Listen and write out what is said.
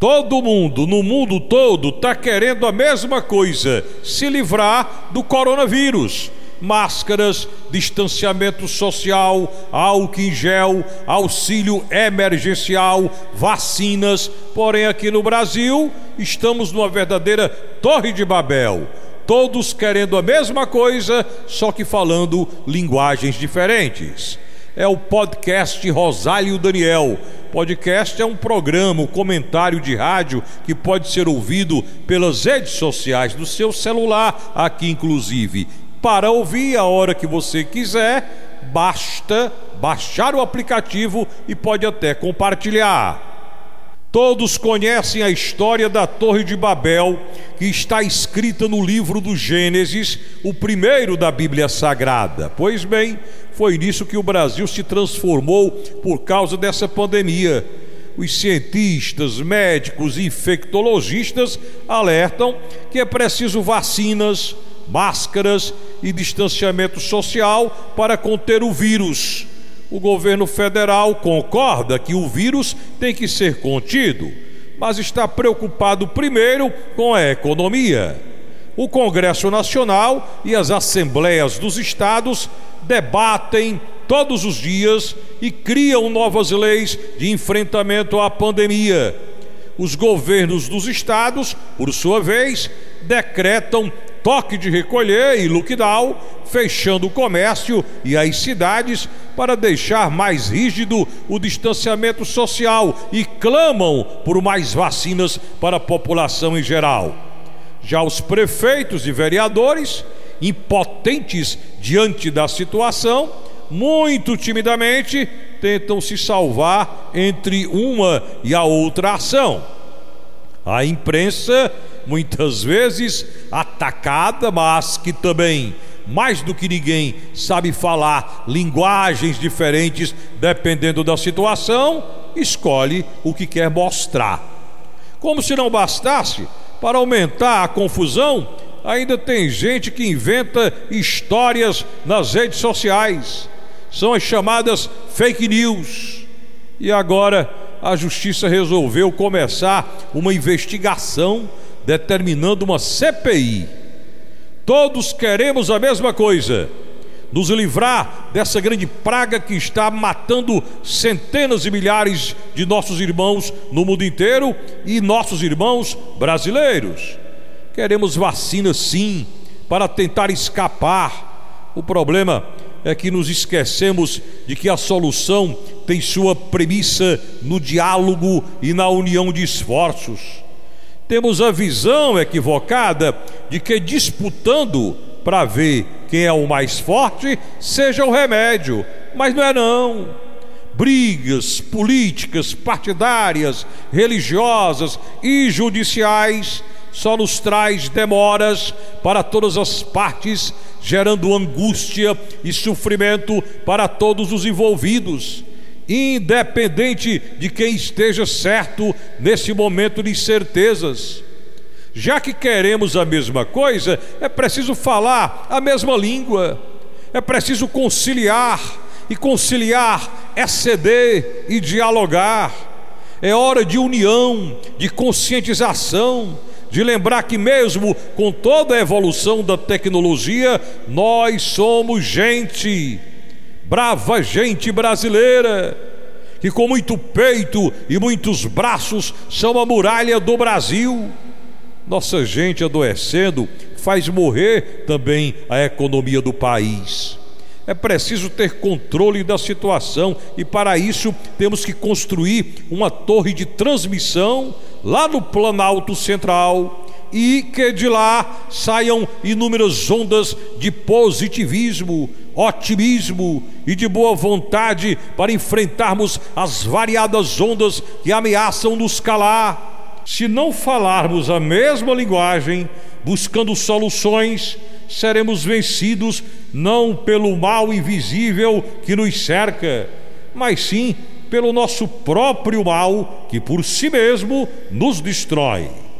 Todo mundo, no mundo todo, está querendo a mesma coisa: se livrar do coronavírus. Máscaras, distanciamento social, álcool em gel, auxílio emergencial, vacinas. Porém, aqui no Brasil, estamos numa verdadeira Torre de Babel. Todos querendo a mesma coisa, só que falando linguagens diferentes é o podcast Rosário Daniel. Podcast é um programa, um comentário de rádio que pode ser ouvido pelas redes sociais do seu celular, aqui inclusive. Para ouvir a hora que você quiser, basta baixar o aplicativo e pode até compartilhar. Todos conhecem a história da Torre de Babel, que está escrita no livro do Gênesis, o primeiro da Bíblia Sagrada. Pois bem, foi nisso que o Brasil se transformou por causa dessa pandemia. Os cientistas, médicos e infectologistas alertam que é preciso vacinas, máscaras e distanciamento social para conter o vírus o governo federal concorda que o vírus tem que ser contido, mas está preocupado primeiro com a economia. O Congresso Nacional e as assembleias dos estados debatem todos os dias e criam novas leis de enfrentamento à pandemia. Os governos dos estados, por sua vez, decretam toque de recolher e lockdown, fechando o comércio e as cidades para deixar mais rígido o distanciamento social e clamam por mais vacinas para a população em geral. Já os prefeitos e vereadores, impotentes diante da situação, muito timidamente tentam se salvar entre uma e a outra ação. A imprensa muitas vezes atacada, mas que também, mais do que ninguém, sabe falar linguagens diferentes dependendo da situação, escolhe o que quer mostrar. Como se não bastasse, para aumentar a confusão, ainda tem gente que inventa histórias nas redes sociais. São as chamadas fake news. E agora a justiça resolveu começar uma investigação determinando uma CPI. Todos queremos a mesma coisa: nos livrar dessa grande praga que está matando centenas de milhares de nossos irmãos no mundo inteiro e nossos irmãos brasileiros. Queremos vacina sim, para tentar escapar. O problema é que nos esquecemos de que a solução tem sua premissa no diálogo e na união de esforços temos a visão equivocada de que disputando para ver quem é o mais forte seja o remédio, mas não é não. Brigas políticas, partidárias, religiosas e judiciais só nos traz demoras para todas as partes, gerando angústia e sofrimento para todos os envolvidos independente de quem esteja certo nesse momento de incertezas. Já que queremos a mesma coisa, é preciso falar a mesma língua, é preciso conciliar, e conciliar é ceder e dialogar. É hora de união, de conscientização, de lembrar que, mesmo com toda a evolução da tecnologia, nós somos gente brava gente brasileira, que com muito peito e muitos braços são a muralha do Brasil. Nossa gente adoecendo faz morrer também a economia do país. É preciso ter controle da situação e, para isso, temos que construir uma torre de transmissão lá no Planalto Central e que de lá saiam inúmeras ondas de positivismo, otimismo e de boa vontade para enfrentarmos as variadas ondas que ameaçam nos calar. Se não falarmos a mesma linguagem, buscando soluções, seremos vencidos não pelo mal invisível que nos cerca, mas sim pelo nosso próprio mal que por si mesmo nos destrói.